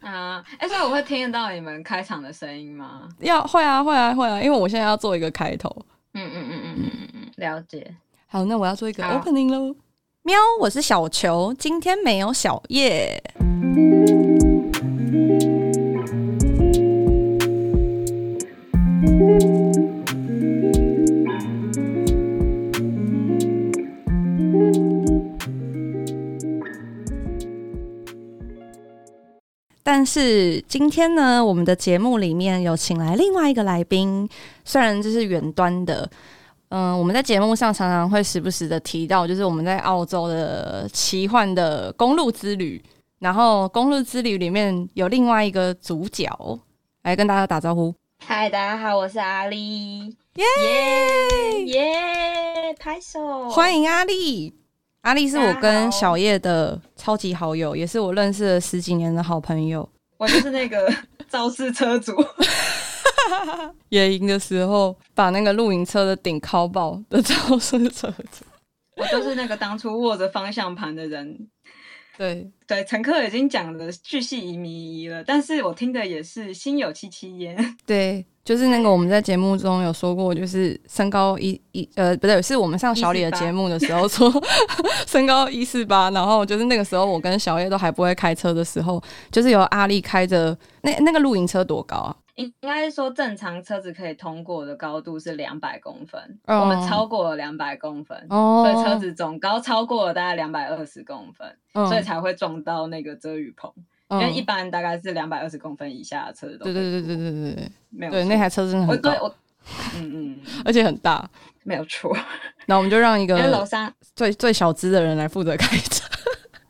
啊，哎，所以我会听得到你们开场的声音吗？要会啊，会啊，会啊，因为我现在要做一个开头。嗯嗯嗯嗯嗯嗯嗯，了解。好，那我要做一个 opening 喽。喵，我是小球，今天没有小叶。但是今天呢，我们的节目里面有请来另外一个来宾，虽然这是远端的，嗯、呃，我们在节目上常常会时不时的提到，就是我们在澳洲的奇幻的公路之旅。然后公路之旅里面有另外一个主角，来跟大家打招呼。嗨，大家好，我是阿丽，耶耶，拍手，欢迎阿丽。阿丽是我跟小叶的超级好友，也是我认识了十几年的好朋友。我就是那个 肇事车主，野营的时候把那个露营车的顶敲爆的肇事车主。我就是那个当初握着方向盘的人。对对，乘客已经讲的巨细靡遗了，但是我听的也是心有戚戚焉。对。就是那个我们在节目中有说过，就是身高一一呃不对，是我们上小李的节目的时候说 身高一四八，然后就是那个时候我跟小叶都还不会开车的时候，就是由阿丽开着那那个露营车多高啊？应应该是说正常车子可以通过的高度是两百公分，哦、我们超过了两百公分，哦、所以车子总高超过了大概两百二十公分，哦、所以才会撞到那个遮雨棚。因为一般大概是两百二十公分以下的车子都对对对对对对对，没有对那台车真的很高，嗯嗯，而且很大，没有错。那我们就让一个楼上最最小资的人来负责开车。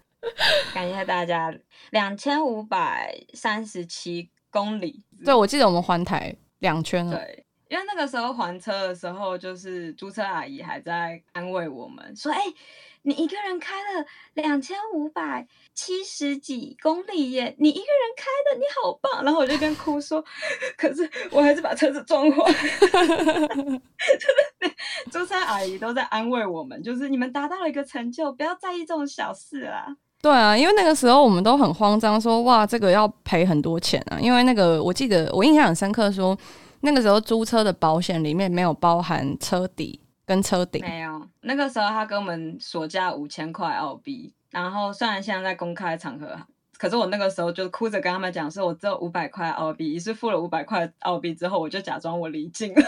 感谢大家，两千五百三十七公里。对，我记得我们环台两圈了。对，因为那个时候还车的时候，就是租车阿姨还在安慰我们说：“哎。”你一个人开了两千五百七十几公里耶！你一个人开的，你好棒！然后我就跟哭说，可是我还是把车子撞坏。就是租车阿姨都在安慰我们，就是你们达到了一个成就，不要在意这种小事啊。对啊，因为那个时候我们都很慌张，说哇，这个要赔很多钱啊！因为那个我记得我印象很深刻，说那个时候租车的保险里面没有包含车底。跟车顶没有，那个时候他跟我们索价五千块澳币，然后虽然现在在公开场合，可是我那个时候就哭着跟他们讲，说我只有五百块澳币，于是付了五百块澳币之后，我就假装我离境了。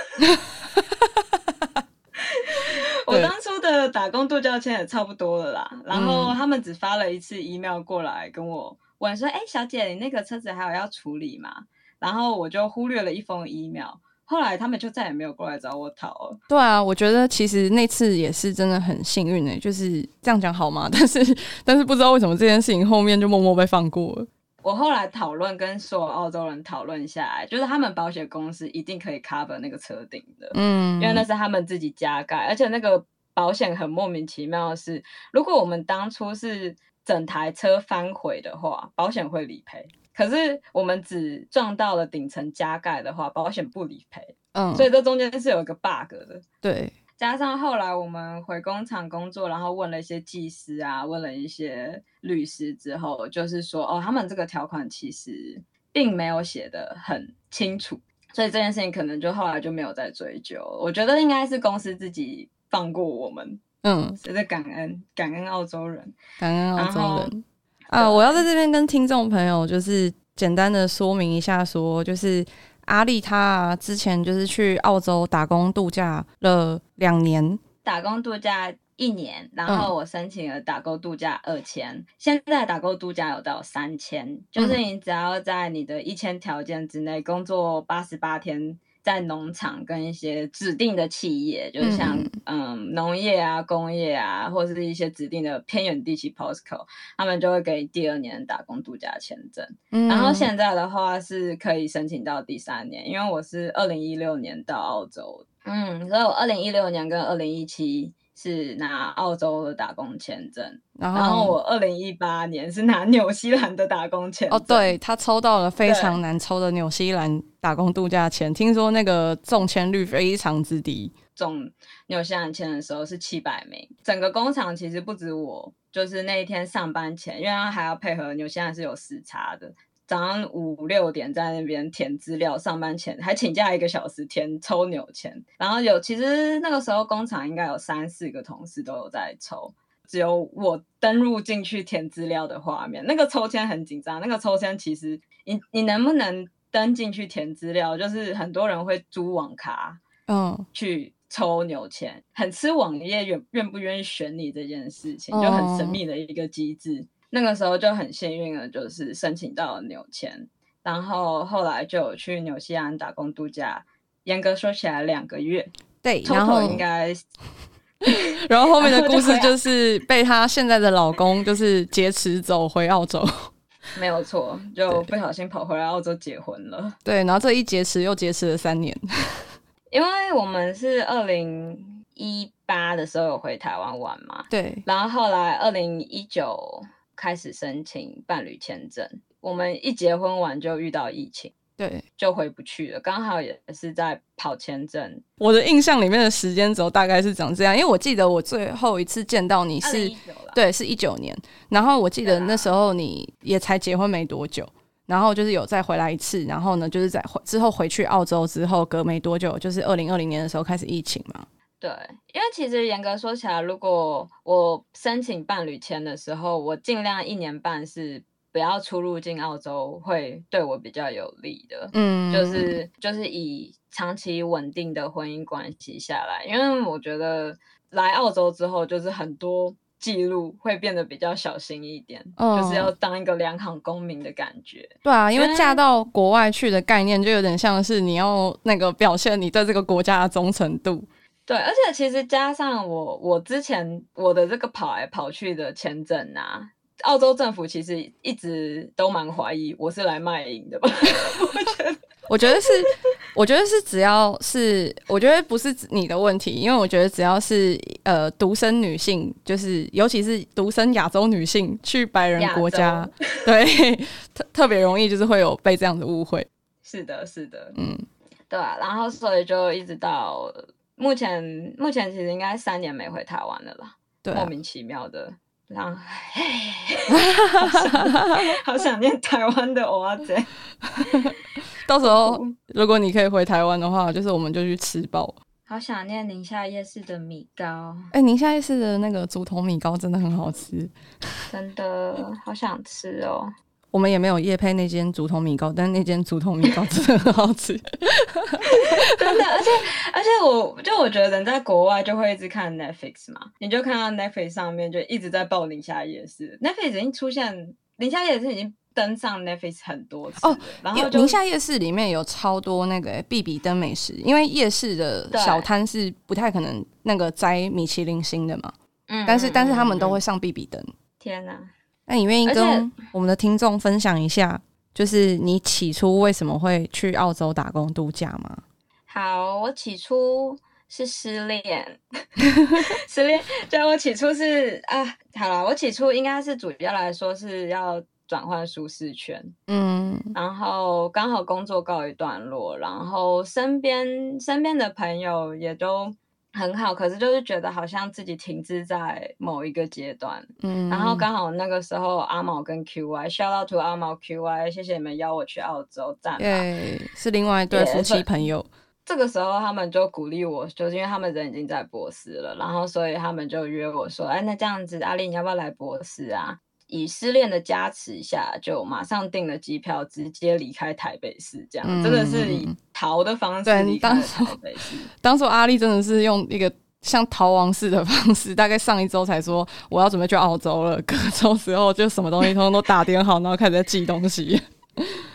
我当初的打工度假签也差不多了啦，然后他们只发了一次 email 过来跟我问说，哎、欸，小姐，你那个车子还有要处理吗？然后我就忽略了一封 email。后来他们就再也没有过来找我讨了。对啊，我觉得其实那次也是真的很幸运诶，就是这样讲好吗？但是但是不知道为什么这件事情后面就默默被放过了。我后来讨论跟所有澳洲人讨论下来，就是他们保险公司一定可以 cover 那个车顶的，嗯，因为那是他们自己加盖，而且那个保险很莫名其妙的是，如果我们当初是整台车翻毁的话，保险会理赔。可是我们只撞到了顶层加盖的话，保险不理赔。嗯，所以这中间是有一个 bug 的。对，加上后来我们回工厂工作，然后问了一些技师啊，问了一些律师之后，就是说哦，他们这个条款其实并没有写的很清楚，所以这件事情可能就后来就没有再追究。我觉得应该是公司自己放过我们。嗯，是在感恩感恩澳洲人，感恩澳洲人。啊，我要在这边跟听众朋友就是简单的说明一下，说就是阿丽她之前就是去澳洲打工度假了两年，打工度假一年，然后我申请了打工度假二千，嗯、现在打工度假有到三千，就是你只要在你的一千条件之内工作八十八天。在农场跟一些指定的企业，就是像嗯农、嗯、业啊、工业啊，或者是一些指定的偏远地区 postcode，他们就会给第二年打工度假签证。嗯、然后现在的话是可以申请到第三年，因为我是二零一六年到澳洲，嗯，所以我二零一六年跟二零一七。是拿澳洲的打工签证，然后，然后我二零一八年是拿纽西兰的打工签证。哦，对，他抽到了非常难抽的纽西兰打工度假签，听说那个中签率非常之低。中纽西兰签的时候是七百名，整个工厂其实不止我，就是那一天上班前，因为他还要配合纽西兰是有时差的。早上五六点在那边填资料，上班前还请假一个小时填抽纽签，然后有其实那个时候工厂应该有三四个同事都有在抽，只有我登入进去填资料的画面。那个抽签很紧张，那个抽签其实你你能不能登进去填资料，就是很多人会租网咖，嗯，去抽纽签，很吃网页愿愿不愿意选你这件事情，就很神秘的一个机制。那个时候就很幸运的，就是申请到了纽签，然后后来就有去纽西兰打工度假，严格说起来两个月，对，然后应该，然后后面的故事就是被她现在的老公就是劫持走回澳洲，没有错，就不小心跑回来澳洲结婚了，对，然后这一劫持又劫持了三年，因为我们是二零一八的时候有回台湾玩嘛，对，然后后来二零一九。开始申请伴侣签证，我们一结婚完就遇到疫情，对，就回不去了。刚好也是在跑签证。我的印象里面的时间轴大概是长这样，因为我记得我最后一次见到你是，对，是一九年。然后我记得那时候你也才结婚没多久，然后就是有再回来一次，然后呢，就是在之后回去澳洲之后隔没多久，就是二零二零年的时候开始疫情嘛。对，因为其实严格说起来，如果我申请伴侣签的时候，我尽量一年半是不要出入境澳洲，会对我比较有利的。嗯，就是就是以长期稳定的婚姻关系下来，因为我觉得来澳洲之后，就是很多记录会变得比较小心一点，哦、就是要当一个良好公民的感觉。对啊，因为嫁到国外去的概念，就有点像是你要那个表现你对这个国家的忠诚度。对，而且其实加上我，我之前我的这个跑来跑去的签证啊，澳洲政府其实一直都蛮怀疑我是来卖淫的吧？我觉得，我觉得是，我觉得是，只要是，我觉得不是你的问题，因为我觉得只要是呃独生女性，就是尤其是独生亚洲女性去白人国家，洲对，特特别容易就是会有被这样的误会。是的，是的，嗯，对啊，然后所以就一直到。目前目前其实应该三年没回台湾了啦，对啊，莫名其妙的，然后 好想念台湾的蚵仔煎。到时候如果你可以回台湾的话，就是我们就去吃饱。好想念宁夏夜市的米糕，哎、欸，宁夏夜市的那个竹筒米糕真的很好吃，真的好想吃哦。我们也没有夜配那间竹筒米糕，但那间竹筒米糕真的很好吃，真的。而且而且我就我觉得人在国外就会一直看 Netflix 嘛，你就看到 Netflix 上面就一直在报宁夏夜市，Netflix 已经出现，宁夏夜市已经登上 Netflix 很多次哦。然后宁夏夜市里面有超多那个必比登美食，因为夜市的小摊是不太可能那个摘米其林星的嘛，嗯，但是但是他们都会上必比登。天哪！那你愿意跟我们的听众分享一下，就是你起初为什么会去澳洲打工度假吗？好，我起初是失恋，失恋，对，我起初是啊，好了，我起初应该是主要来说是要转换舒适圈，嗯，然后刚好工作告一段落，然后身边身边的朋友也都。很好，可是就是觉得好像自己停滞在某一个阶段，嗯，然后刚好那个时候阿毛跟 QY，shout out to 阿毛 QY，谢谢你们邀我去澳洲站，对，是另外一对夫妻朋友。这个时候他们就鼓励我，就是因为他们人已经在博士了，然后所以他们就约我说，哎，那这样子，阿丽你要不要来博士啊？以失恋的加持下，就马上订了机票，直接离开台北市。这样、嗯、真的是以逃的方式离开台北市。当初阿丽真的是用一个像逃亡式的 方式，大概上一周才说我要准备去澳洲了，隔周时候就什么东西通通都打点好，然后开始在寄东西。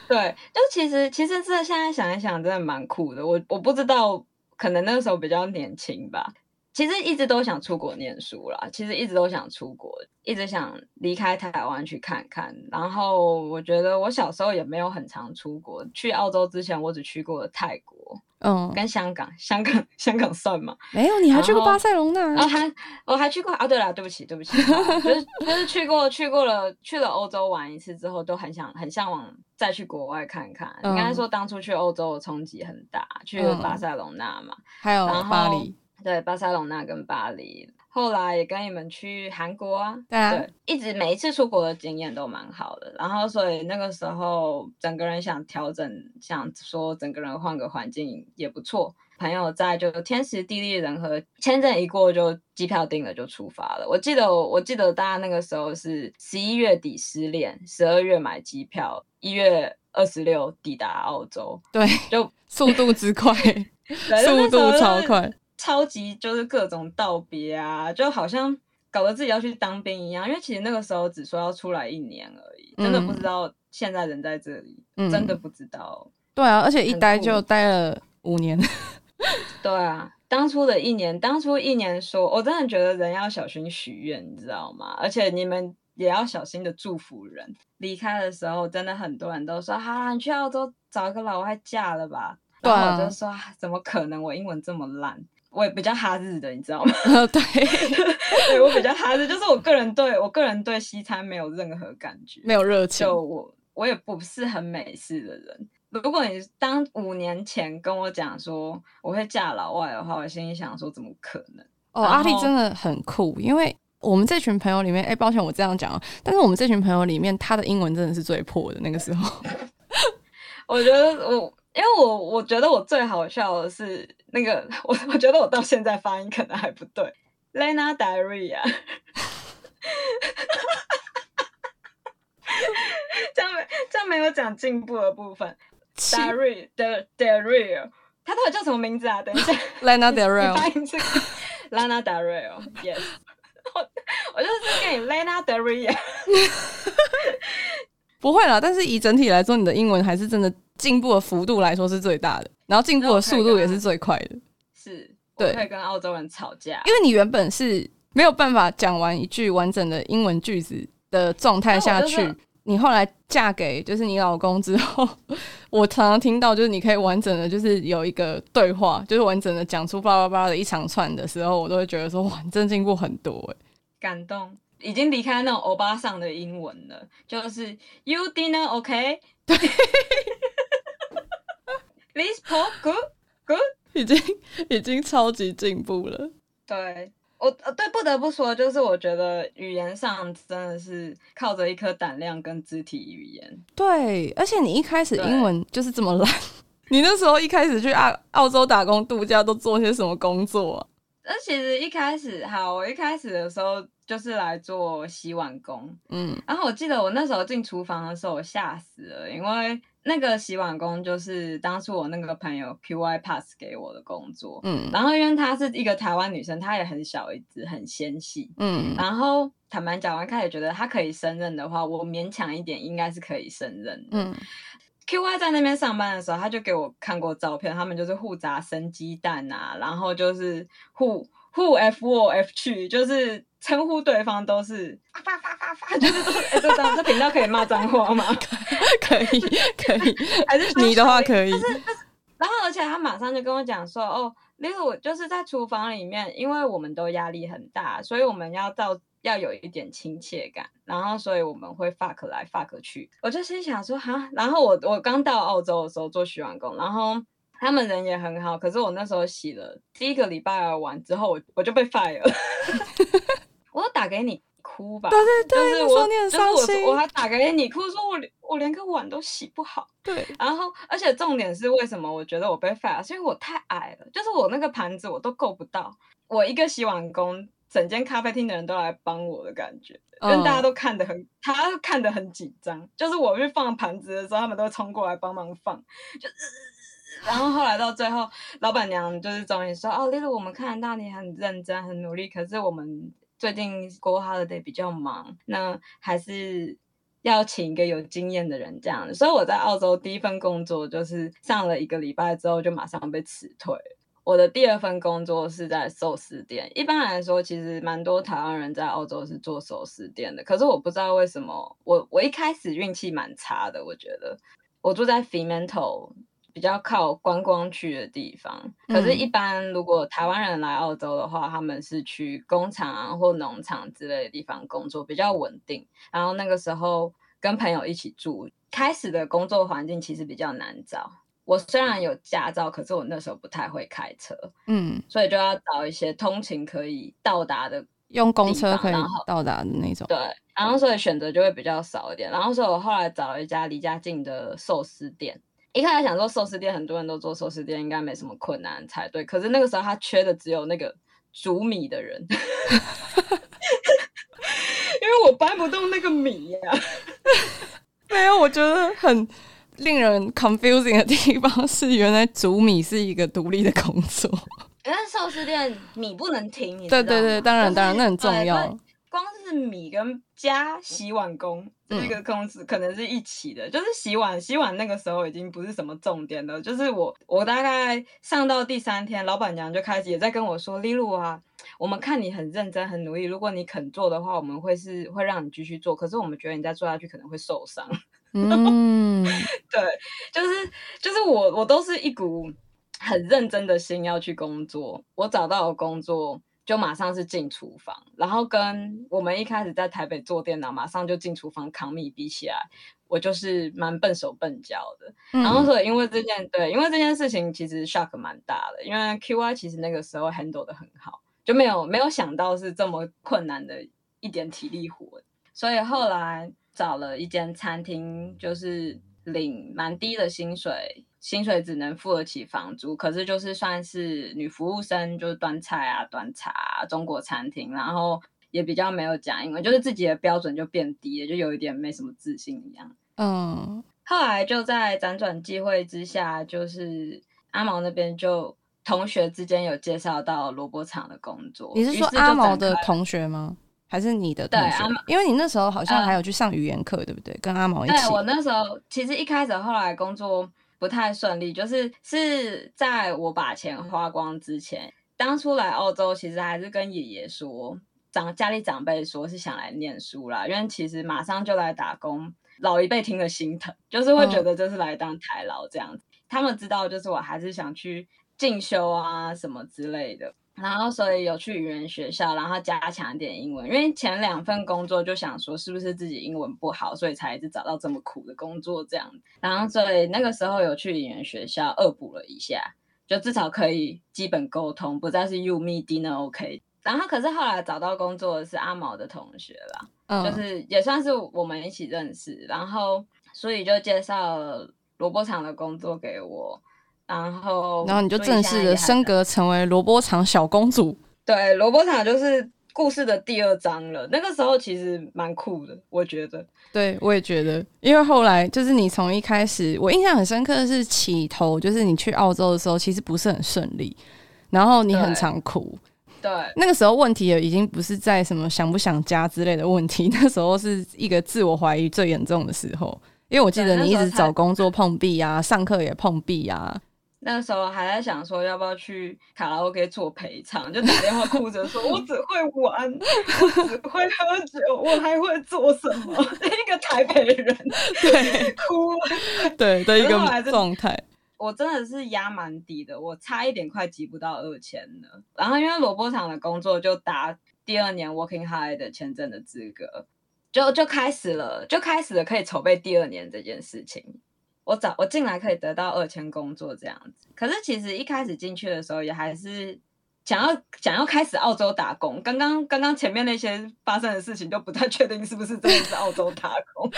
对，就其实其实这现在想一想，真的蛮酷的。我我不知道，可能那个时候比较年轻吧。其实一直都想出国念书啦，其实一直都想出国，一直想离开台湾去看看。然后我觉得我小时候也没有很常出国，去澳洲之前我只去过泰国，嗯，跟香港，香港香港算吗？没有，你还去过巴塞隆那？啊，还我还去过啊？对了，对不起，对不起，就是就是去过去过了去了欧洲玩一次之后，都很想很向往再去国外看看。嗯、你刚才说当初去欧洲的冲击很大，去了巴塞隆那嘛，嗯、还有巴黎。对，巴塞隆纳跟巴黎，后来也跟你们去韩国啊，对啊，对，一直每一次出国的经验都蛮好的。然后所以那个时候整个人想调整，想说整个人换个环境也不错。朋友在就天时地利人和，签证一过就机票订了就出发了。我记得我记得大家那个时候是十一月底失恋，十二月买机票，一月二十六抵达澳洲。对，就速度之快，速度超快，超级就是各种道别啊，就好像搞得自己要去当兵一样。因为其实那个时候只说要出来一年而已，真的不知道现在人在这里，嗯、真的不知道。对啊，而且一待就待了五年。对啊，当初的一年，当初一年说，我真的觉得人要小心许愿，你知道吗？而且你们也要小心的祝福人。离开的时候，真的很多人都说：“好啦，你去澳洲找一个老外嫁了吧。”对啊，然后我就说：“怎么可能？我英文这么烂。”我也比较哈日的，你知道吗？对，对我比较哈日，就是我个人对我个人对西餐没有任何感觉，没有热情。就我我也不是很美式的人。如果你当五年前跟我讲说我会嫁老外的话，我心里想说怎么可能？哦，阿丽真的很酷，因为我们这群朋友里面，哎、欸，抱歉我这样讲，但是我们这群朋友里面，他的英文真的是最破的那个时候。我觉得我，因为我我觉得我最好笑的是那个，我我觉得我到现在发音可能还不对，Lena Diarrhea。这样没这样没有讲进步的部分。Daryl the Daryl 他到底叫什么名字啊？等一下，Lena Daria，发音是 Lena Daria，Yes，我我就是跟你 Lena Daryl，不会啦。但是以整体来说，你的英文还是真的进步的幅度来说是最大的，然后进步的速度也是最快的。是，对，会跟澳洲人吵架，因为你原本是没有办法讲完一句完整的英文句子的状态下去。你后来嫁给就是你老公之后，我常常听到就是你可以完整的，就是有一个对话，就是完整的讲出叭叭叭的一长串的时候，我都会觉得说哇，你真进步很多哎，感动，已经离开那种欧巴桑的英文了，就是 You dinner OK？对，This pork good good？已经已经超级进步了，对。我呃对，不得不说，就是我觉得语言上真的是靠着一颗胆量跟肢体语言。对，而且你一开始英文就是这么烂，你那时候一开始去澳澳洲打工度假都做些什么工作啊？那其实一开始，好，我一开始的时候就是来做洗碗工，嗯，然后我记得我那时候进厨房的时候，我吓死了，因为。那个洗碗工就是当初我那个朋友 QY pass 给我的工作，嗯，然后因为她是一个台湾女生，她也很小一只，很纤细，嗯，然后坦白讲，我一开始觉得她可以胜任的话，我勉强一点应该是可以胜任的，嗯 Q Y 在那边上班的时候，他就给我看过照片，他们就是互砸生鸡蛋啊，然后就是互互 F 我 F 去，就是。称呼对方都是啊发发发发，就是都是哎，这这频道可以骂脏话吗？可 以可以，还是你的话可以。然后而且他马上就跟我讲说，哦，例如就是在厨房里面，因为我们都压力很大，所以我们要到要有一点亲切感，然后所以我们会 fuck 来 fuck 去。我就心想说哈，然后我我刚到澳洲的时候做洗碗工，然后。他们人也很好，可是我那时候洗了第一个礼拜完之后，我我就被 fire 了。我都打给你哭吧，对对对，就是我，就是我，我还打给你哭，说我连我连个碗都洗不好。对，然后而且重点是为什么我觉得我被 fire，是因为我太矮了，就是我那个盘子我都够不到。我一个洗碗工，整间咖啡厅的人都来帮我的感觉，跟大家都看得很，他看得很紧张，就是我去放盘子的时候，他们都冲过来帮忙放，就。然后后来到最后，老板娘就是终于说：“哦，例如我们看得到你很认真、很努力，可是我们最近过 holiday 比较忙，那还是要请一个有经验的人这样。”所以我在澳洲第一份工作就是上了一个礼拜之后就马上被辞退。我的第二份工作是在寿司店。一般来说，其实蛮多台湾人在澳洲是做寿司店的，可是我不知道为什么，我我一开始运气蛮差的。我觉得我住在 Fremantle。比较靠观光区的地方，可是，一般如果台湾人来澳洲的话，嗯、他们是去工厂啊或农场之类的地方工作，比较稳定。然后那个时候跟朋友一起住，开始的工作环境其实比较难找。我虽然有驾照，可是我那时候不太会开车，嗯，所以就要找一些通勤可以到达的，用公车可以到达的那种。对，然后所以选择就会比较少一点。然后所以我后来找了一家离家近的寿司店。一开始想说寿司店很多人都做寿司店，应该没什么困难才对。可是那个时候他缺的只有那个煮米的人，因为我搬不动那个米呀、啊。没有，我觉得很令人 confusing 的地方是，原来煮米是一个独立的工作。但是寿司店米不能停，对对对，当然当然，那很重要。光是米跟加洗碗工这个公司可能是一起的，嗯、就是洗碗洗碗那个时候已经不是什么重点了。就是我我大概上到第三天，老板娘就开始也在跟我说：“丽露啊，我们看你很认真很努力，如果你肯做的话，我们会是会让你继续做。可是我们觉得你再做下去可能会受伤。”嗯，对，就是就是我我都是一股很认真的心要去工作。我找到了工作。就马上是进厨房，然后跟我们一开始在台北做电脑，马上就进厨房扛米比起来，我就是蛮笨手笨脚的。嗯、然后所以因为这件对，因为这件事情其实 shock 蛮大的，因为 QY 其实那个时候 handle 的很好，就没有没有想到是这么困难的一点体力活，所以后来找了一间餐厅，就是领蛮低的薪水。薪水只能付得起房租，可是就是算是女服务生，就是端菜啊、端茶啊，中国餐厅，然后也比较没有讲英文，就是自己的标准就变低了，就有一点没什么自信一样。嗯，后来就在辗转机会之下，就是阿毛那边就同学之间有介绍到萝卜厂的工作。你是说阿毛的同学吗？还是你的同学？对，因为你那时候好像还有去上语言课，呃、对不对？跟阿毛一起。对，我那时候其实一开始后来工作。不太顺利，就是是在我把钱花光之前，当初来澳洲其实还是跟爷爷说，长家里长辈说是想来念书啦，因为其实马上就来打工，老一辈听了心疼，就是会觉得这是来当台劳这样子。嗯、他们知道就是我还是想去进修啊什么之类的。然后，所以有去语言学校，然后加强一点英文。因为前两份工作就想说，是不是自己英文不好，所以才一直找到这么苦的工作这样。然后，所以那个时候有去语言学校恶补了一下，就至少可以基本沟通，不再是 you me dinner OK。然后，可是后来找到工作的是阿毛的同学啦，嗯、就是也算是我们一起认识，然后所以就介绍了萝卜厂的工作给我。然后，然后你就正式的升格成为萝卜厂小公主。对，萝卜厂就是故事的第二章了。那个时候其实蛮酷的，我觉得。对，我也觉得，因为后来就是你从一开始，我印象很深刻的是起头，就是你去澳洲的时候，其实不是很顺利，然后你很常哭。对，那个时候问题也已经不是在什么想不想家之类的问题，那时候是一个自我怀疑最严重的时候。因为我记得你一直找工作碰壁啊，上课也碰壁啊。那时候还在想说要不要去卡拉 OK 做陪唱，就打电话哭着说：“我只会玩，我只会喝酒，我还会做什么？” 一个台北人，对，哭了，对的一个状态。我真的是压蛮低的，我差一点快挤不到二千了。然后因为萝卜厂的工作就打第二年 Working Holiday 的签证的资格，就就开始了，就开始了可以筹备第二年这件事情。我找我进来可以得到二千工作这样子，可是其实一开始进去的时候也还是想要想要开始澳洲打工。刚刚刚刚前面那些发生的事情都不太确定是不是真的是澳洲打工，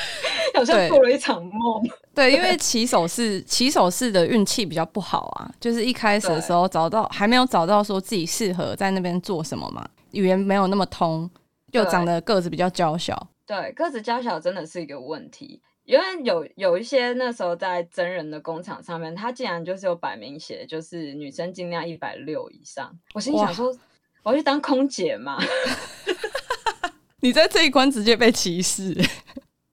好像做了一场梦。对，因为骑手是骑手式的运气比较不好啊，就是一开始的时候找到还没有找到说自己适合在那边做什么嘛，语言没有那么通，又长得个子比较娇小。对，个子娇小真的是一个问题。因为有有一些那时候在真人的工厂上面，他竟然就是有摆明写，就是女生尽量一百六以上。我心想说，我要去当空姐嘛？你在这一关直接被歧视。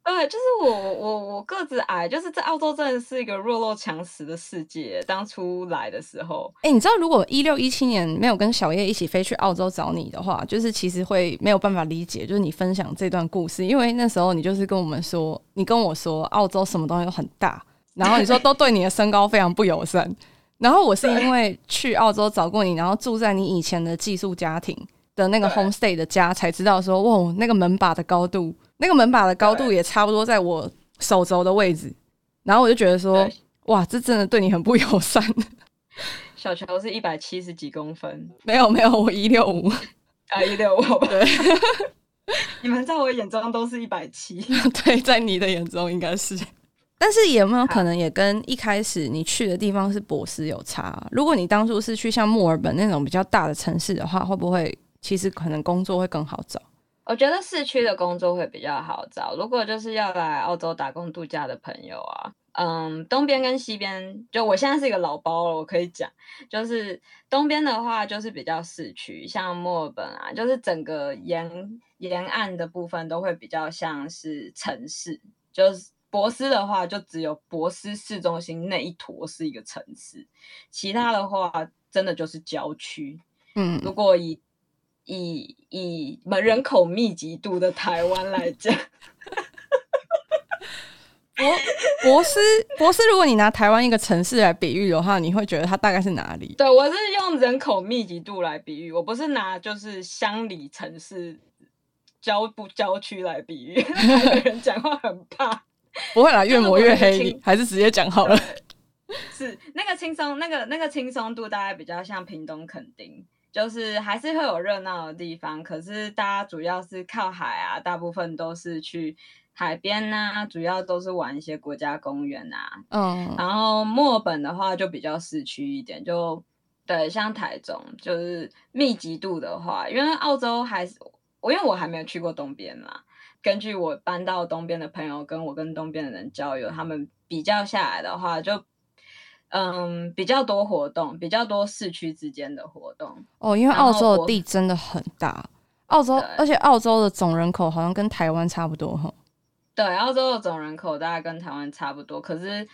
对，就是我我我个子矮，就是在澳洲真的是一个弱肉强食的世界。当初来的时候，哎、你知道如果一六一七年没有跟小叶一起飞去澳洲找你的话，就是其实会没有办法理解，就是你分享这段故事，因为那时候你就是跟我们说，你跟我说澳洲什么东西都很大，然后你说都对你的身高非常不友善，然后我是因为去澳洲找过你，然后住在你以前的寄宿家庭的那个 homestay 的家，才知道说，哇，那个门把的高度。那个门把的高度也差不多在我手肘的位置，然后我就觉得说，哇，这真的对你很不友善。小乔是一百七十几公分，没有没有，我一六五啊，一六五，对。你们在我眼中都是一百七，对，在你的眼中应该是。但是有没有可能也跟一开始你去的地方是博斯有差啊？如果你当初是去像墨尔本那种比较大的城市的话，会不会其实可能工作会更好找？我觉得市区的工作会比较好找。如果就是要来澳洲打工度假的朋友啊，嗯，东边跟西边，就我现在是一个老包了，我可以讲，就是东边的话就是比较市区，像墨尔本啊，就是整个沿沿岸的部分都会比较像是城市，就是。博斯的话，就只有博斯市中心那一坨是一个城市，其他的话真的就是郊区。嗯，如果以以以人口密集度的台湾来讲，博博斯博斯，如果你拿台湾一个城市来比喻的话，你会觉得它大概是哪里？对，我是用人口密集度来比喻，我不是拿就是乡里城市郊不郊区来比喻，有人讲话很怕。不会啦，越抹越黑，还是直接讲好了。是那个轻松，那个那个轻松度大概比较像屏东垦丁，就是还是会有热闹的地方，可是大家主要是靠海啊，大部分都是去海边啊，主要都是玩一些国家公园啊。嗯，然后墨尔本的话就比较市区一点，就对，像台中就是密集度的话，因为澳洲还是我，因为我还没有去过东边嘛。根据我搬到东边的朋友跟我跟东边的人交流，他们比较下来的话，就嗯比较多活动，比较多市区之间的活动哦。因为澳洲的地真的很大，澳洲而且澳洲的总人口好像跟台湾差不多哈。对，澳洲的总人口大概跟台湾差不多，可是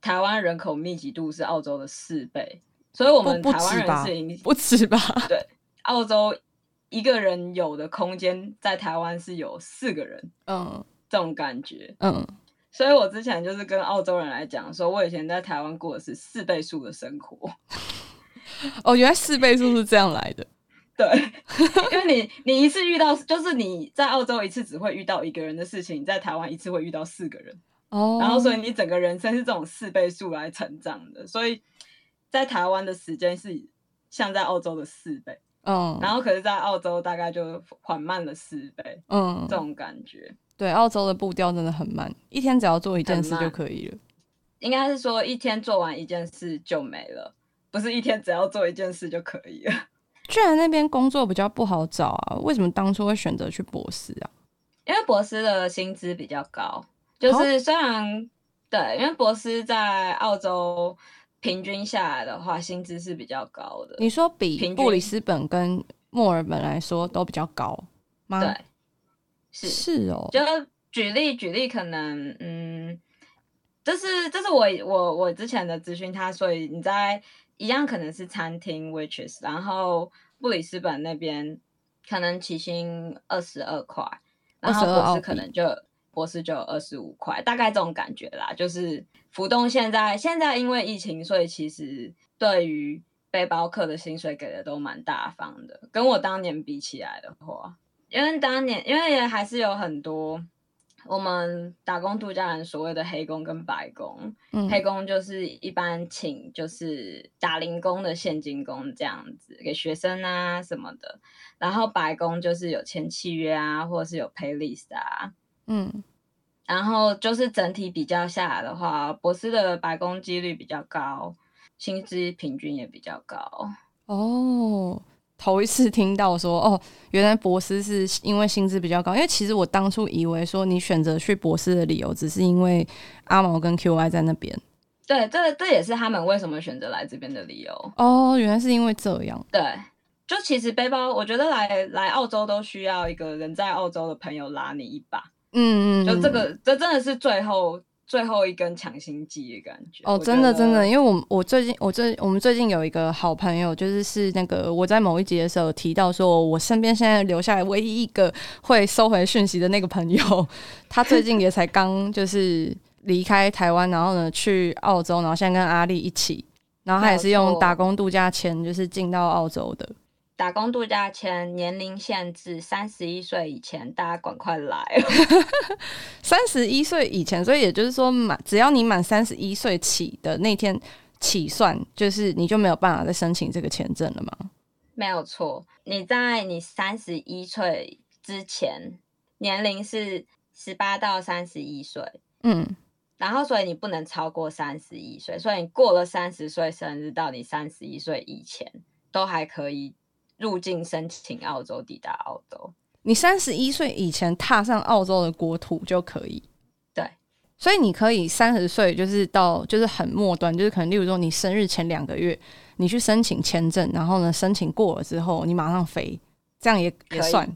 台湾人口密集度是澳洲的四倍，所以我们台湾人是不止吧？对，澳洲。一个人有的空间在台湾是有四个人，嗯，这种感觉，嗯，所以我之前就是跟澳洲人来讲，说我以前在台湾过的是四倍数的生活。哦，原来四倍数是这样来的，对，因为你你一次遇到，就是你在澳洲一次只会遇到一个人的事情，你在台湾一次会遇到四个人，哦，然后所以你整个人生是这种四倍数来成长的，所以在台湾的时间是像在澳洲的四倍。嗯，然后可是，在澳洲大概就缓慢了四倍，嗯，这种感觉。对，澳洲的步调真的很慢，一天只要做一件事就可以了。应该是说，一天做完一件事就没了，不是一天只要做一件事就可以了。居然那边工作比较不好找啊？为什么当初会选择去博斯啊？因为博斯的薪资比较高，就是虽然、哦、对，因为博斯在澳洲。平均下来的话，薪资是比较高的。你说比布里斯本跟墨尔本来说都比较高吗？对，是是哦。就举例举例，可能嗯，这是这是我我我之前的咨询，他所以你在一样可能是餐厅 waitress，然后布里斯本那边可能起薪二十二块，然后博士可能就博士就有二十五块，大概这种感觉啦，就是。浮动现在现在因为疫情，所以其实对于背包客的薪水给的都蛮大方的，跟我当年比起来的话，因为当年因为也还是有很多我们打工度假人所谓的黑工跟白工，嗯，黑工就是一般请就是打零工的现金工这样子给学生啊什么的，然后白工就是有签契约啊，或者是有 pay list 啊，嗯。然后就是整体比较下来的话，博士的白工几率比较高，薪资平均也比较高。哦，头一次听到说哦，原来博士是因为薪资比较高。因为其实我当初以为说你选择去博士的理由只是因为阿毛跟 QY 在那边。对，这这也是他们为什么选择来这边的理由。哦，原来是因为这样。对，就其实背包，我觉得来来澳洲都需要一个人在澳洲的朋友拉你一把。嗯嗯，就这个，这真的是最后最后一根强心剂的感觉。哦，真的真的，因为我我最近我最我们最近有一个好朋友，就是是那个我在某一集的时候提到说，我身边现在留下来唯一一个会收回讯息的那个朋友，他最近也才刚就是离开台湾，然后呢去澳洲，然后现在跟阿丽一起，然后他也是用打工度假签就是进到澳洲的。打工度假签年龄限制三十一岁以前，大家赶快来。三十一岁以前，所以也就是说满，只要你满三十一岁起的那天起算，就是你就没有办法再申请这个签证了吗？没有错，你在你三十一岁之前，年龄是十八到三十一岁。嗯。然后，所以你不能超过三十一岁，所以你过了三十岁生日到你三十一岁以前，都还可以入境申请澳洲，抵达澳洲。你三十一岁以前踏上澳洲的国土就可以。对，所以你可以三十岁就是到就是很末端，就是可能例如说你生日前两个月，你去申请签证，然后呢申请过了之后，你马上飞，这样也也算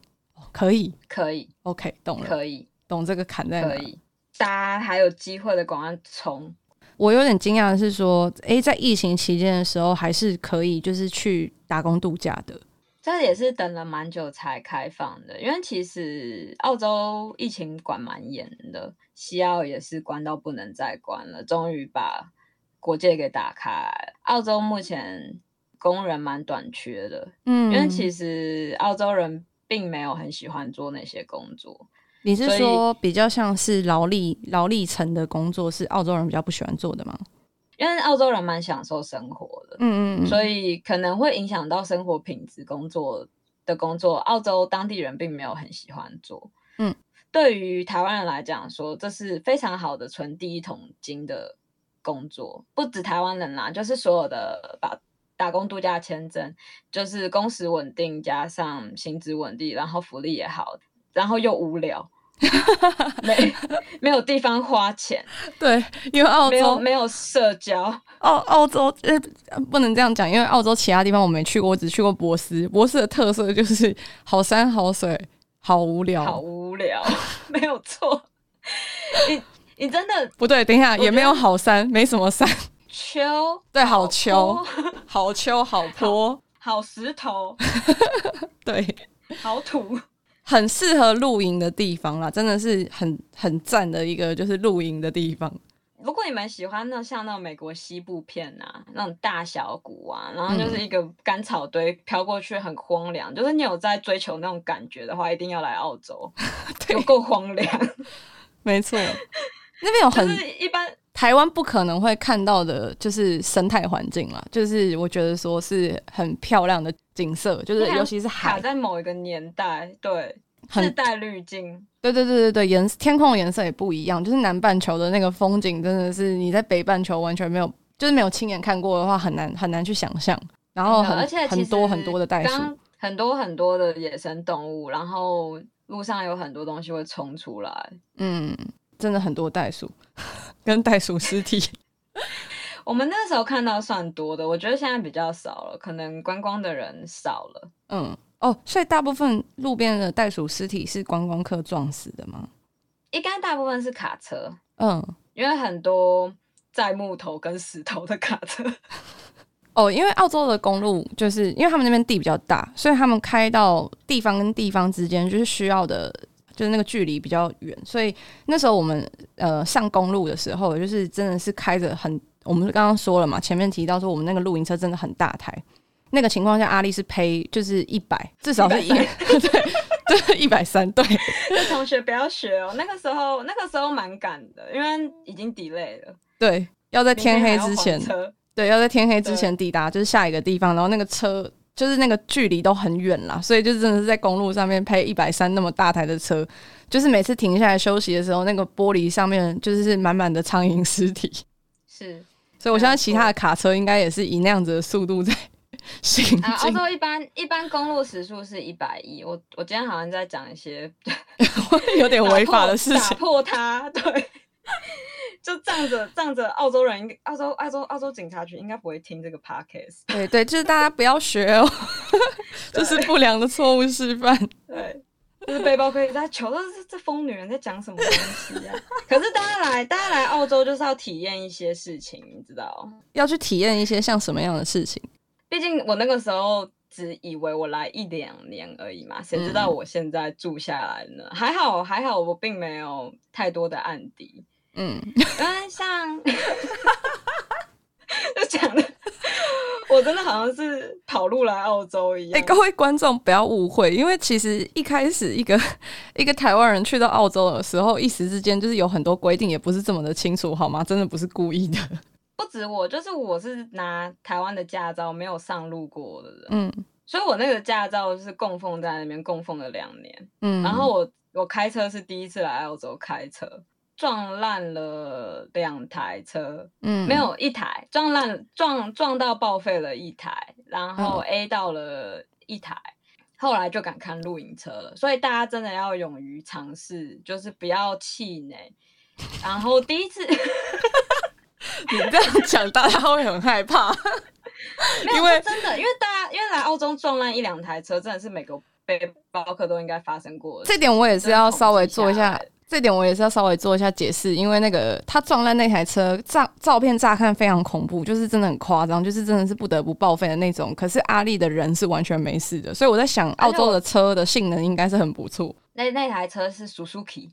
可以，可以，OK，懂了，可以懂这个坎在哪？可以。大家还有机会的，赶快冲！我有点惊讶的是说，诶、欸，在疫情期间的时候，还是可以就是去打工度假的。这也是等了蛮久才开放的，因为其实澳洲疫情管蛮严的，西澳也是关到不能再关了，终于把国界给打开。澳洲目前工人蛮短缺的，嗯，因为其实澳洲人并没有很喜欢做那些工作。你是说比较像是劳力劳力层的工作，是澳洲人比较不喜欢做的吗？因为澳洲人蛮享受生活的，嗯嗯，所以可能会影响到生活品质。工作的工作，澳洲当地人并没有很喜欢做。嗯，对于台湾人来讲，说这是非常好的存第一桶金的工作。不止台湾人啦，就是所有的把打工度假签证，就是工时稳定，加上薪资稳定，然后福利也好，然后又无聊。没 没有地方花钱，对，因为澳洲没有，没有社交。澳澳洲呃不能这样讲，因为澳洲其他地方我没去过，我只去过博斯。博斯的特色就是好山好水，好无聊，好无聊，没有错。你你真的不对，等一下也没有好山，没什么山。丘对，好丘，好丘，好坡，好石头，对，好土。很适合露营的地方啦，真的是很很赞的一个就是露营的地方。如果你们喜欢那像那种美国西部片啊，那种大小谷啊，然后就是一个干草堆飘过去很荒凉，嗯，就是你有在追求那种感觉的话，一定要来澳洲，有够荒凉。没错，那边有很就是一般。台湾不可能会看到的，就是生态环境啦，就是我觉得说是很漂亮的景色，就是尤其是海，在某一个年代，对，自带滤镜，对对对对对，颜天空的颜色也不一样，就是南半球的那个风景，真的是你在北半球完全没有，就是没有亲眼看过的话，很难很难去想象。然后很、嗯、而且很多很多的袋鼠，很多很多的野生动物，然后路上有很多东西会冲出来，嗯。真的很多袋鼠，跟袋鼠尸体。我们那时候看到算多的，我觉得现在比较少了，可能观光的人少了。嗯，哦，所以大部分路边的袋鼠尸体是观光客撞死的吗？应该大部分是卡车。嗯，因为很多载木头跟石头的卡车。哦，因为澳洲的公路就是因为他们那边地比较大，所以他们开到地方跟地方之间就是需要的。就是那个距离比较远，所以那时候我们呃上公路的时候，就是真的是开着很，我们刚刚说了嘛，前面提到说我们那个露营车真的很大台，那个情况下阿丽是赔就是一百，至少是一 对，对一百三，对。那同学不要学哦，那个时候那个时候蛮赶的，因为已经 delay 了，对，要在天黑之前，对，要在天黑之前抵达就是下一个地方，然后那个车。就是那个距离都很远啦，所以就真的是在公路上面配一百三那么大台的车，就是每次停下来休息的时候，那个玻璃上面就是满满的苍蝇尸体。是，所以我相信其他的卡车应该也是以那样子的速度在 行进。啊，澳洲一般一般公路时速是一百一，我我今天好像在讲一些 有点违法的事情，打破它，对。就仗着仗着澳洲人，澳洲澳洲澳洲警察局应该不会听这个 podcast。对对，就是大家不要学哦，这是不良的错误示范。对，就是背包可以在求，这是这疯女人在讲什么东西啊？可是大家来大家来澳洲就是要体验一些事情，你知道？要去体验一些像什么样的事情？毕竟我那个时候只以为我来一两年而已嘛，谁知道我现在住下来呢？嗯、还好还好，我并没有太多的案底。嗯，因为像 就讲的，我真的好像是跑路来澳洲一样。哎、欸，各位观众不要误会，因为其实一开始一个 一个台湾人去到澳洲的时候，一时之间就是有很多规定，也不是这么的清楚，好吗？真的不是故意的。不止我，就是我是拿台湾的驾照，没有上路过的人。嗯，所以我那个驾照是供奉在那边，供奉了两年。嗯，然后我我开车是第一次来澳洲开车，撞烂了两台车。嗯，没有一台撞烂，撞撞到报废了一台，然后 A 到了一台，嗯、后来就敢看露营车了。所以大家真的要勇于尝试，就是不要气馁。然后第一次。你这样讲，大家会很害怕。因为真的，因为大家因为来澳洲撞烂一两台车，真的是每个背包客都应该发生过的。这点我也是要稍微做一下，这点我也是要稍微做一下解释。因为那个他撞烂那台车照照片乍看非常恐怖，就是真的很夸张，就是真的是不得不报废的那种。可是阿力的人是完全没事的，所以我在想，澳洲的车的性能应该是很不错。那那台车是 Suzuki。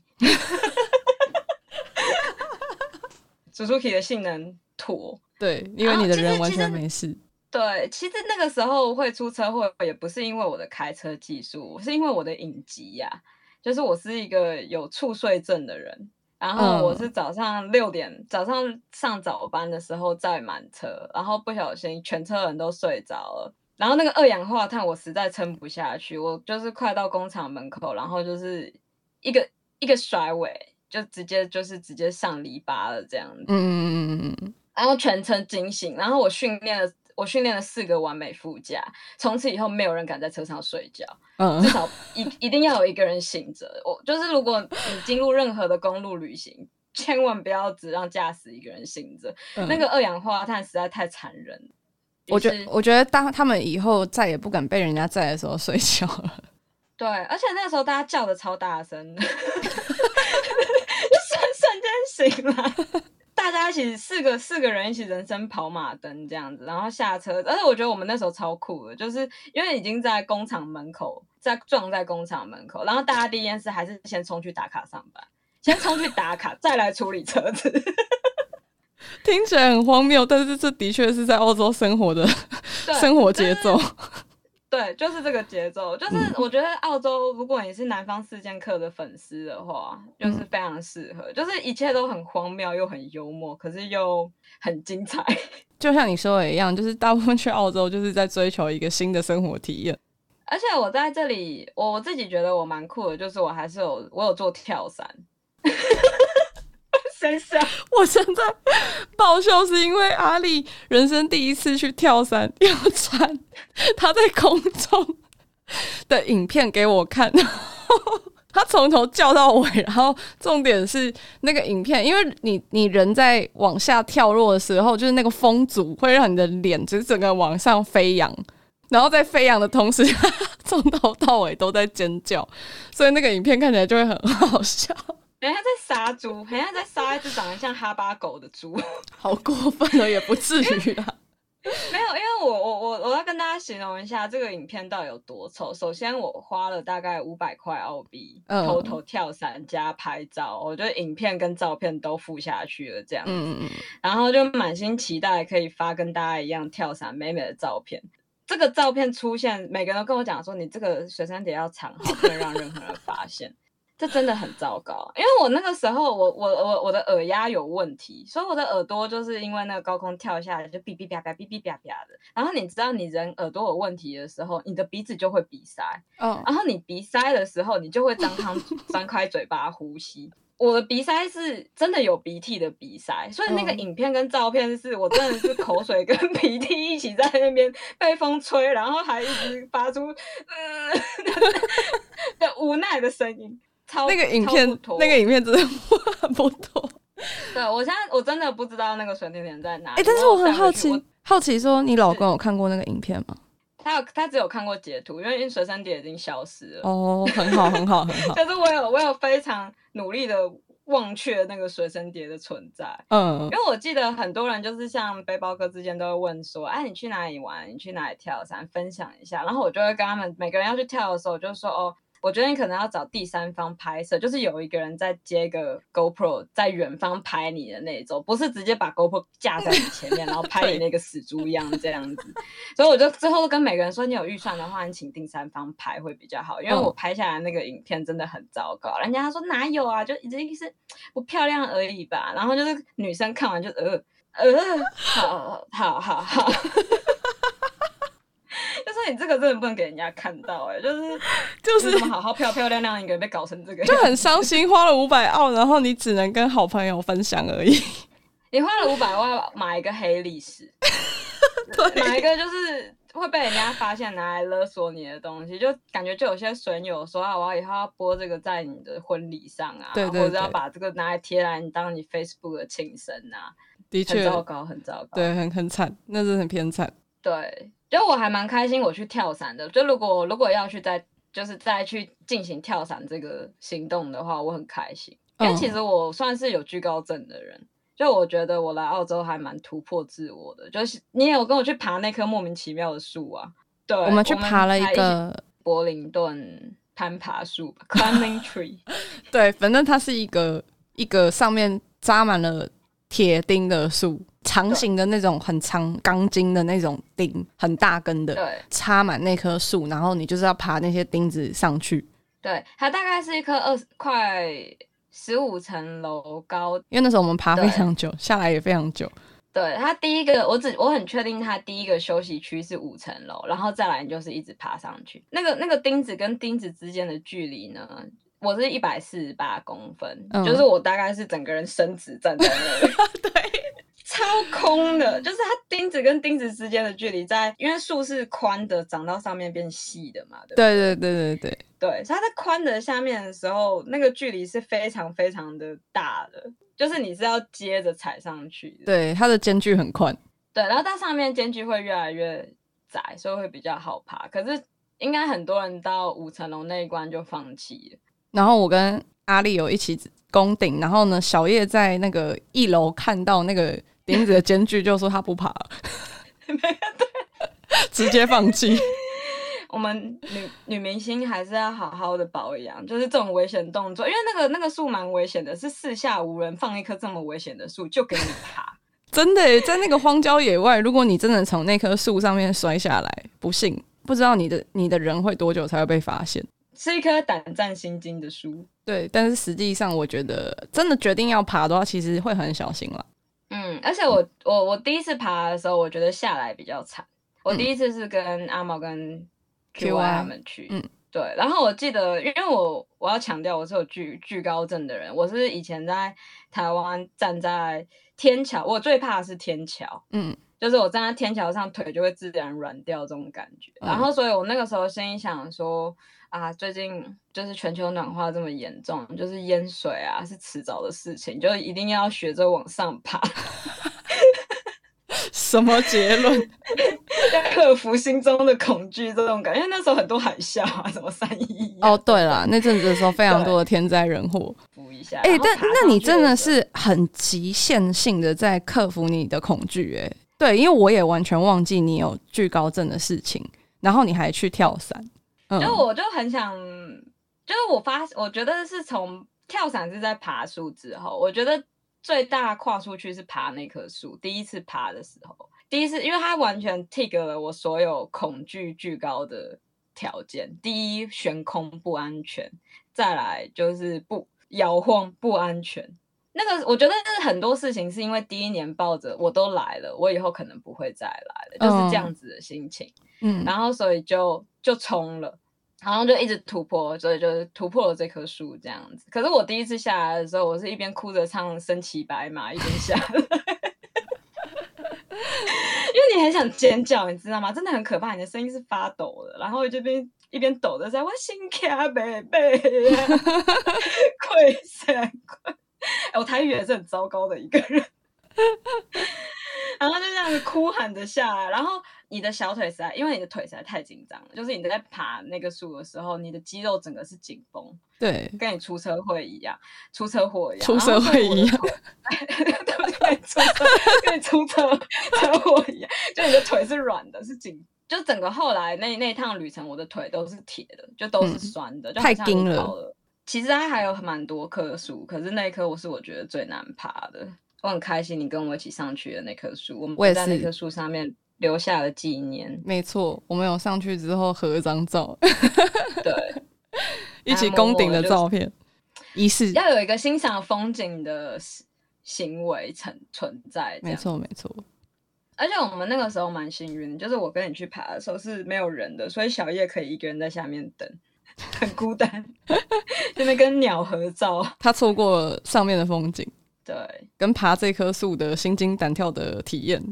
Suzuki 的性能妥，对，因为你的人完全没事。对，其实那个时候会出车祸，也不是因为我的开车技术，是因为我的隐疾呀。就是我是一个有猝睡症的人，然后我是早上六点、嗯、早上上早班的时候载满车，然后不小心全车人都睡着了，然后那个二氧化碳我实在撑不下去，我就是快到工厂门口，然后就是一个一个甩尾。就直接就是直接上篱笆了这样子，嗯嗯嗯嗯，然后全程惊醒，然后我训练了我训练了四个完美副驾，从此以后没有人敢在车上睡觉，嗯，至少一一定要有一个人醒着。我就是如果你进入任何的公路旅行，千万不要只让驾驶一个人醒着，嗯，那个二氧化碳实在太残忍。我觉得我觉得当他们以后再也不敢被人家载的时候睡觉了。对，而且那个时候大家叫的超大声的。醒了，大家一起四个四个人一起人生跑马灯这样子，然后下车。而且我觉得我们那时候超酷的，就是因为已经在工厂门口，在撞在工厂门口，然后大家第一件事还是先冲去打卡上班，先冲去打卡，再来处理车子。听起来很荒谬，但是这的确是在澳洲生活的生活节奏。对，就是这个节奏。就是我觉得澳洲，如果你是南方四剑客的粉丝的话，就是非常适合。就是一切都很荒谬，又很幽默，可是又很精彩。就像你说的一样，就是大部分去澳洲就是在追求一个新的生活体验。而且我在这里，我自己觉得我蛮酷的，就是我还是有我有做跳伞。谁想？我现在爆笑是因为阿力人生第一次去跳伞，要传他在空中的影片给我看，他从头叫到尾，然后重点是那个影片，因为你你人在往下跳落的时候，就是那个风阻会让你的脸就是整个往上飞扬，然后在飞扬的同时，从头到尾都在尖叫，所以那个影片看起来就会很好笑。人家在杀猪，人家在杀一只长得像哈巴狗的猪，好过分了，也不至于啦。没有，因为我我我我要跟大家形容一下这个影片到底有多丑。首先，我花了大概五百块澳币，偷偷跳伞加拍照，我觉得影片跟照片都附下去了，这样子。嗯嗯。然后就满心期待可以发跟大家一样跳伞美美的照片。这个照片出现，每个人都跟我讲说，你这个随身碟要藏好，不能让任何人发现。这真的很糟糕，因为我那个时候我我我我的耳压有问题，所以我的耳朵就是因为那个高空跳下来就哔哔啪啪哔哔啪啪的。然后你知道你人耳朵有问题的时候，你的鼻子就会鼻塞，嗯，然后你鼻塞的时候，你就会张开 张开嘴巴呼吸。我的鼻塞是真的有鼻涕的鼻塞，所以那个影片跟照片是我真的是口水跟 鼻涕一起在那边被风吹，然后还一直发出 嗯的无奈的声音。那个影片，那个影片真的很 不妥。对，我现在我真的不知道那个水甜甜在哪里。哎、欸，但是我很好奇，好奇说你老公有看过那个影片吗？他有，他只有看过截图，因为水生碟已经消失了。哦，很好，很好，很好。但是我有，我有非常努力的忘却那个水生碟的存在。嗯，因为我记得很多人就是像背包客之间都会问说，哎、啊，你去哪里玩？你去哪里跳伞？分享一下。然后我就会跟他们每个人要去跳的时候，我就说哦。我觉得你可能要找第三方拍摄，就是有一个人在接个 GoPro 在远方拍你的那种，不是直接把 GoPro 架在你前面，然后拍你那个死猪一样这样子。所以我就最后跟每个人说，你有预算的话，你请第三方拍会比较好，因为我拍下来那个影片真的很糟糕。人家他说哪有啊，就一直是不漂亮而已吧。然后就是女生看完就呃呃，好好好好。就 是你这个真的不能给人家看到哎、欸，就是 就是好好漂漂亮亮一个人被搞成这个，就很伤心。花了五百澳，然后你只能跟好朋友分享而已。你花了五百万买一个黑历史，对，买一个就是会被人家发现拿来勒索你的东西，就感觉就有些损友说啊，我要以后要播这个在你的婚礼上啊，对对对，或者要把这个拿来贴来你当你 Facebook 的庆生啊，的确很糟糕，很糟糕，对，很很惨，那是很偏惨，对。就我还蛮开心，我去跳伞的。就如果如果要去再就是再去进行跳伞这个行动的话，我很开心。因为其实我算是有惧高症的人，就我觉得我来澳洲还蛮突破自我的。就是你也有跟我去爬那棵莫名其妙的树啊？对，我们去爬了一个柏林顿攀爬树，climbing tree。对，反正它是一个一个上面扎满了铁钉的树。长形的那种很长钢筋的那种钉，很大根的，对，插满那棵树，然后你就是要爬那些钉子上去。对，它大概是一棵二十快十五层楼高，因为那时候我们爬非常久，下来也非常久。对，它第一个我只我很确定，它第一个休息区是五层楼，然后再来就是一直爬上去。那个那个钉子跟钉子之间的距离呢，我是一百四十八公分，嗯，就是我大概是整个人伸直站在那里。对。超空的，就是它钉子跟钉子之间的距离在，因为树是宽的，长到上面变细的嘛，对对？对对对对所以它在宽的下面的时候，那个距离是非常非常的大的，就是你是要接着踩上去的。对，它的间距很宽。对，然后它上面间距会越来越窄，所以会比较好爬。可是应该很多人到五层楼那一关就放弃了。然后我跟阿丽有一起攻顶，然后呢，小叶在那个一楼看到那个。钉子的间距就说他不爬了，没有对，直接放弃。我们女女明星还是要好好的保养，就是这种危险动作，因为那个那个树蛮危险的，是四下无人放一棵这么危险的树就给你爬，真的在那个荒郊野外，如果你真的从那棵树上面摔下来，不幸不知道你的你的人会多久才会被发现，是一棵胆战心惊的树。对，但是实际上我觉得真的决定要爬的话，其实会很小心了。嗯，而且我我我第一次爬的时候，我觉得下来比较惨。我第一次是跟阿毛跟 QY 他们去，嗯，对。然后我记得，因为我我要强调，我是有惧惧高症的人。我是以前在台湾站在天桥，我最怕的是天桥，嗯，就是我站在天桥上，腿就会自然软掉这种感觉。然后，所以我那个时候心里想说。啊，最近就是全球暖化这么严重，就是淹水啊，是迟早的事情，就一定要学着往上爬。什么结论？要克服心中的恐惧，这种感觉。因为那时候很多海啸啊，什么三一一。哦，对了，那阵子的时候非常多的天灾人祸。扶一下。哎、欸，但那你真的是很极限性的在克服你的恐惧，哎，对，因为我也完全忘记你有惧高症的事情，然后你还去跳伞。就我就很想，就是我发，我觉得是从跳伞是在爬树之后，我觉得最大跨出去是爬那棵树。第一次爬的时候，第一次，因为它完全 tick 了我所有恐惧惧高的条件。第一，悬空不安全；再来就是不摇晃不安全。那个我觉得是很多事情是因为第一年抱着我都来了，我以后可能不会再来了，就是这样子的心情。嗯，然后所以就就冲了。然后就一直突破，所以就是突破了这棵树这样子。可是我第一次下来的时候，我是一边哭着唱《身骑白马》，一边下来，因为你很想尖叫，你知道吗？真的很可怕，你的声音是发抖的，然后这边一边抖着在，我心卡贝贝啊，溃散我台语也是很糟糕的一个人。然后就这样子哭喊着下来，然后你的小腿实在，因为你的腿实在太紧张了，就是你在爬那个树的时候，你的肌肉整个是紧绷，对，跟你出车祸一样，出车祸一样，出车祸一样，对不对？出车跟你出车 车祸一样，就你的腿是软的，是紧，就整个后来那那趟旅程，我的腿都是铁的，就都是酸的，嗯、就太硬了。其实它还有蛮多棵树，可是那一棵我是我觉得最难爬的。我很开心你跟我一起上去的那棵树，我们在那棵树上面留下了纪念。没错，我们有上去之后合一张照，对，一起攻顶的照片，仪式、就是、要有一个欣赏风景的行为存存在。没错，没错。而且我们那个时候蛮幸运，就是我跟你去爬的时候是没有人的，所以小叶可以一个人在下面等。很孤单，就那跟鸟合照。他错过了上面的风景，对，跟爬这棵树的心惊胆跳的体验。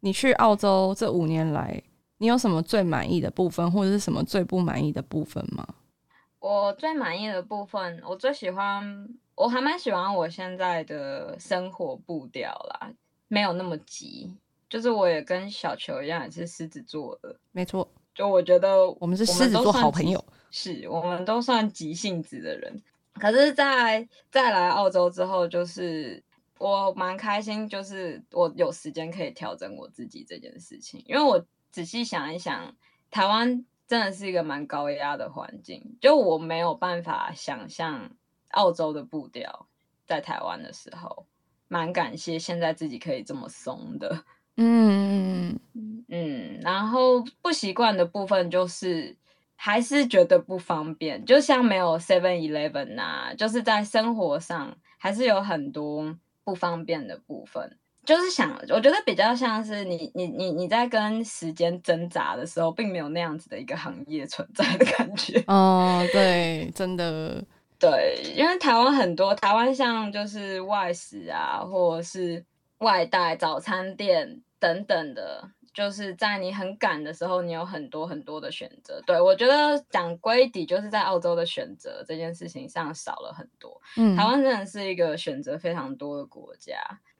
你去澳洲这五年来，你有什么最满意的部分，或者是什么最不满意的部分吗？我最满意的部分，我最喜欢，我还蛮喜欢我现在的生活步调啦，没有那么急。就是我也跟小球一样，也是狮子座的，没错。就我觉得我们是狮子座好朋友。是我们都算急性子的人，可是在，在再来澳洲之后，就是我蛮开心，就是我有时间可以调整我自己这件事情。因为我仔细想一想，台湾真的是一个蛮高压的环境，就我没有办法想象澳洲的步调。在台湾的时候，蛮感谢现在自己可以这么松的，嗯嗯，然后不习惯的部分就是。还是觉得不方便，就像没有 Seven Eleven 啊，就是在生活上还是有很多不方便的部分。就是想，我觉得比较像是你你你你在跟时间挣扎的时候，并没有那样子的一个行业存在的感觉。哦，对，真的，对，因为台湾很多，台湾像就是外食啊，或者是外带早餐店等等的。就是在你很赶的时候，你有很多很多的选择。对，我觉得讲归底，就是在澳洲的选择这件事情上少了很多。嗯，台湾真的是一个选择非常多的国家。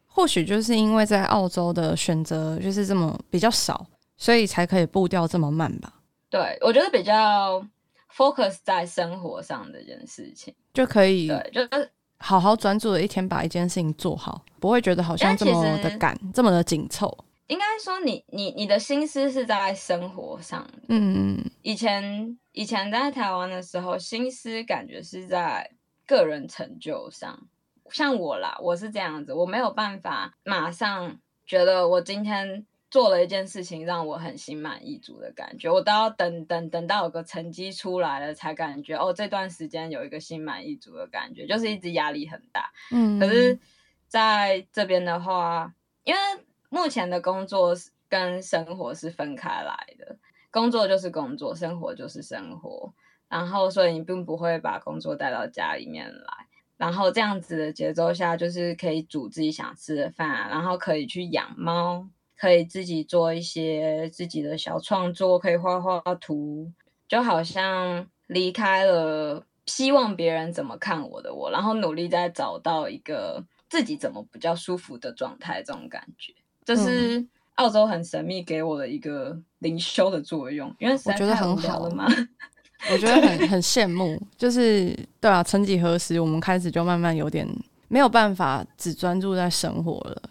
或许就是因为在澳洲的选择就是这么比较少，所以才可以步调这么慢吧。对，我觉得比较 focus 在生活上这件事情，就可以对，就是好好专注的一天把一件事情做好，不会觉得好像这么的赶，这么的紧凑。应该说你，你你你的心思是在生活上。嗯嗯。以前以前在台湾的时候，心思感觉是在个人成就上。像我啦，我是这样子，我没有办法马上觉得我今天做了一件事情让我很心满意足的感觉，我都要等等等到有个成绩出来了才感觉哦，这段时间有一个心满意足的感觉，就是一直压力很大。嗯。可是在这边的话，因为目前的工作跟生活是分开来的，工作就是工作，生活就是生活。然后，所以你并不会把工作带到家里面来。然后这样子的节奏下，就是可以煮自己想吃的饭，然后可以去养猫，可以自己做一些自己的小创作，可以画画图，就好像离开了希望别人怎么看我的我，然后努力再找到一个自己怎么比较舒服的状态，这种感觉。这是澳洲很神秘给我的一个灵修的作用，因为 我觉得很好了嘛。我觉得很很羡慕，就是对啊，曾几何时，我们开始就慢慢有点没有办法只专注在生活了。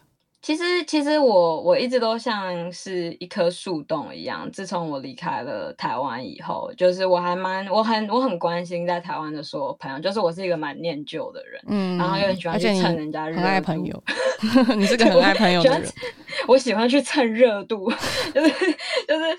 其实，其实我我一直都像是一棵树洞一样。自从我离开了台湾以后，就是我还蛮我很我很关心在台湾的所有朋友。就是我是一个蛮念旧的人，嗯，然后又很喜欢去蹭人家热度，很爱朋友。你是个很爱朋友的人。我喜欢去蹭热度，就是就是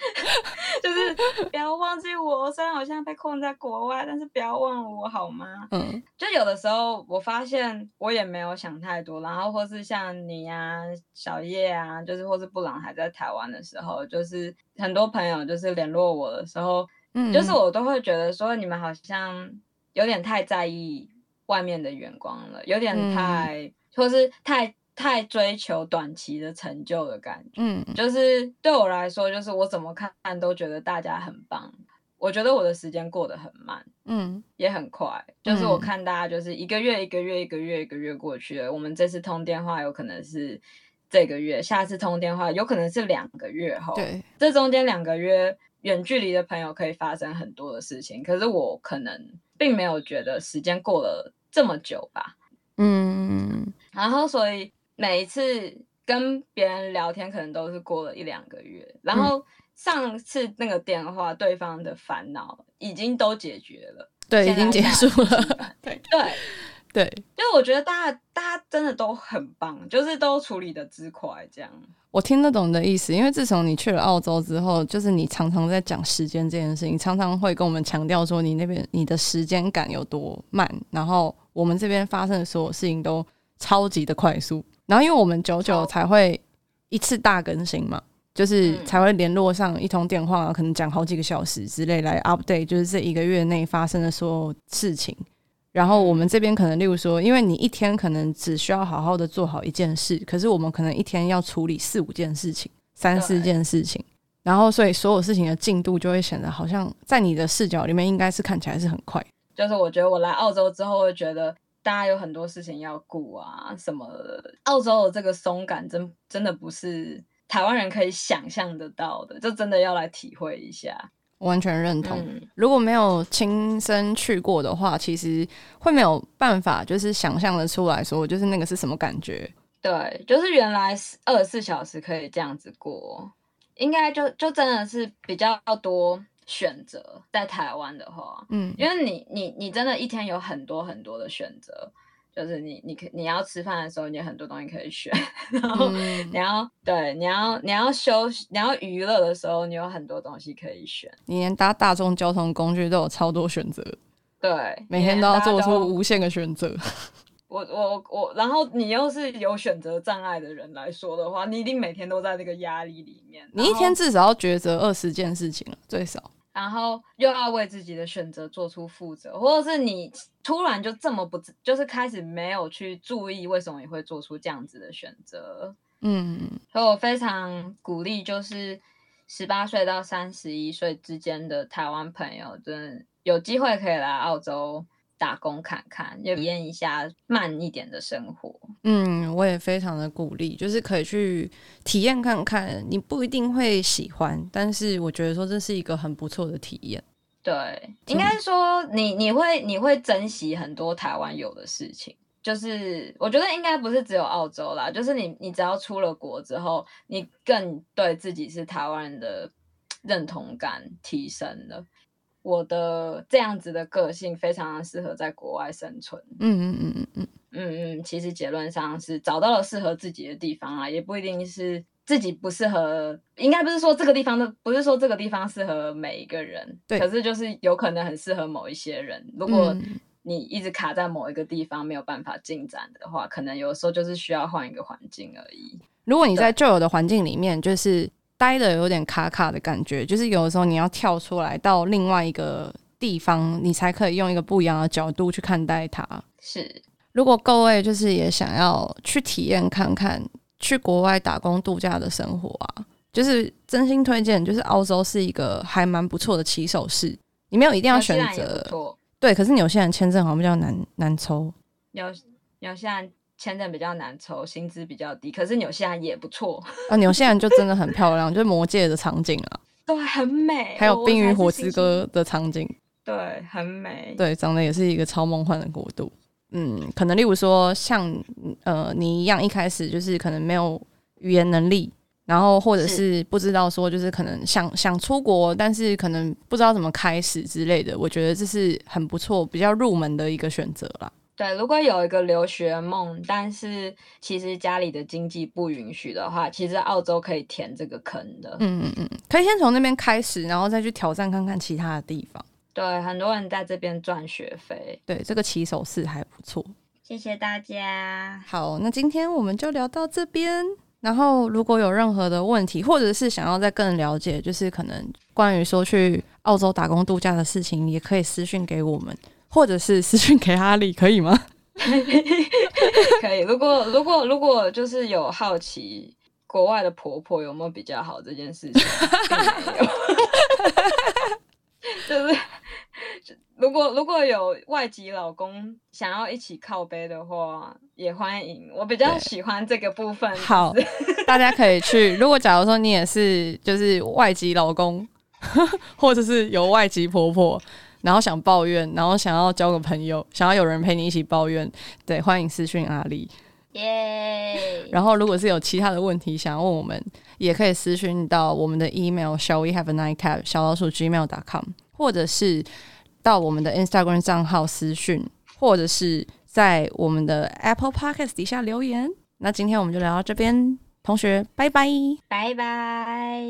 就是 不要忘记我。虽然我现在被困在国外，但是不要忘了我好吗？嗯，就有的时候我发现我也没有想太多，然后或是像你呀、啊。小叶啊，就是或是布朗还在台湾的时候，就是很多朋友就是联络我的时候，嗯，就是我都会觉得说你们好像有点太在意外面的眼光了，有点太，嗯、或是太太追求短期的成就的感觉，嗯，就是对我来说，就是我怎么看都觉得大家很棒。我觉得我的时间过得很慢，嗯，也很快。就是我看大家就是一个月一个月一个月一个月过去了，我们这次通电话有可能是这个月，下次通电话有可能是两个月后。对，这中间两个月远距离的朋友可以发生很多的事情，可是我可能并没有觉得时间过了这么久吧。嗯，然后所以每一次跟别人聊天可能都是过了一两个月，然后上次那个电话，对方的烦恼已经都解决了，对，已经结束了，对对。对，就是我觉得大家大家真的都很棒，就是都处理的之快，这样。我听得懂你的意思，因为自从你去了澳洲之后，就是你常常在讲时间这件事情，常常会跟我们强调说你那边你的时间感有多慢，然后我们这边发生的所有事情都超级的快速。然后因为我们久久才会一次大更新嘛，就是才会联络上一通电话，可能讲好几个小时之类来 update，就是这一个月内发生的所有事情。然后我们这边可能，例如说，因为你一天可能只需要好好的做好一件事，可是我们可能一天要处理四五件事情、三四件事情，然后所以所有事情的进度就会显得好像在你的视角里面应该是看起来是很快。就是我觉得我来澳洲之后，会觉得大家有很多事情要顾啊，什么澳洲的这个松感真真的不是台湾人可以想象得到的，就真的要来体会一下。完全认同。如果没有亲身去过的话，其实会没有办法，就是想象的出来说，就是那个是什么感觉。对，就是原来二十四小时可以这样子过，应该就就真的是比较多选择。在台湾的话，嗯，因为你你你真的一天有很多很多的选择。就是你，你可你要吃饭的时候，你有很多东西可以选。然后你要、嗯、对，你要你要休息，你要娱乐的时候，你有很多东西可以选。你连搭大众交通工具都有超多选择。对，每天都要做出无限的选择。我我我，然后你又是有选择障碍的人来说的话，你一定每天都在这个压力里面。你一天至少要抉择二十件事情了，最少。然后又要为自己的选择做出负责，或者是你突然就这么不，就是开始没有去注意为什么你会做出这样子的选择。嗯，所以我非常鼓励，就是十八岁到三十一岁之间的台湾朋友，真的有机会可以来澳洲。打工看看，也体验一下慢一点的生活。嗯，我也非常的鼓励，就是可以去体验看看。你不一定会喜欢，但是我觉得说这是一个很不错的体验。对，应该说你你会你会珍惜很多台湾有的事情。就是我觉得应该不是只有澳洲啦，就是你你只要出了国之后，你更对自己是台湾人的认同感提升了。我的这样子的个性非常适合在国外生存。嗯嗯嗯嗯嗯嗯嗯，其实结论上是找到了适合自己的地方啊，也不一定是自己不适合，应该不是说这个地方的，不是说这个地方适合每一个人，对，可是就是有可能很适合某一些人。如果你一直卡在某一个地方没有办法进展的话，可能有时候就是需要换一个环境而已。如果你在旧有的环境里面，就是。待的有点卡卡的感觉，就是有的时候你要跳出来到另外一个地方，你才可以用一个不一样的角度去看待它。是，如果各位就是也想要去体验看看去国外打工度假的生活啊，就是真心推荐，就是澳洲是一个还蛮不错的起手式。你没有一定要选择，对，可是纽西兰签证好像比较难难抽。纽纽西兰。签证比较难抽，薪资比较低，可是纽西兰也不错 啊。纽西兰就真的很漂亮，就是魔界的场景啊，对，很美。还有《冰与火之歌》的场景，对，很美。对，长得也是一个超梦幻的国度。嗯，可能例如说像呃你一样，一开始就是可能没有语言能力，然后或者是不知道说就是可能想想出国，但是可能不知道怎么开始之类的。我觉得这是很不错、比较入门的一个选择啦。对，如果有一个留学梦，但是其实家里的经济不允许的话，其实澳洲可以填这个坑的。嗯嗯嗯，可以先从那边开始，然后再去挑战看看其他的地方。对，很多人在这边赚学费。对，这个起手式还不错。谢谢大家。好，那今天我们就聊到这边。然后如果有任何的问题，或者是想要再更了解，就是可能关于说去澳洲打工度假的事情，也可以私讯给我们。或者是私讯给阿里可以吗？可以。如果如果如果就是有好奇国外的婆婆有没有比较好这件事情，就是如果如果有外籍老公想要一起靠背的话，也欢迎。我比较喜欢这个部分。好，大家可以去。如果假如说你也是就是外籍老公，或者是有外籍婆婆。然后想抱怨，然后想要交个朋友，想要有人陪你一起抱怨，对，欢迎私讯阿丽。耶！然后如果是有其他的问题想要问我们，也可以私讯到我们的 email shall we have a nightcap 小老鼠 gmail.com，或者是到我们的 Instagram 账号私讯，或者是在我们的 Apple Podcast 底下留言。那今天我们就聊到这边，同学，拜拜，拜拜。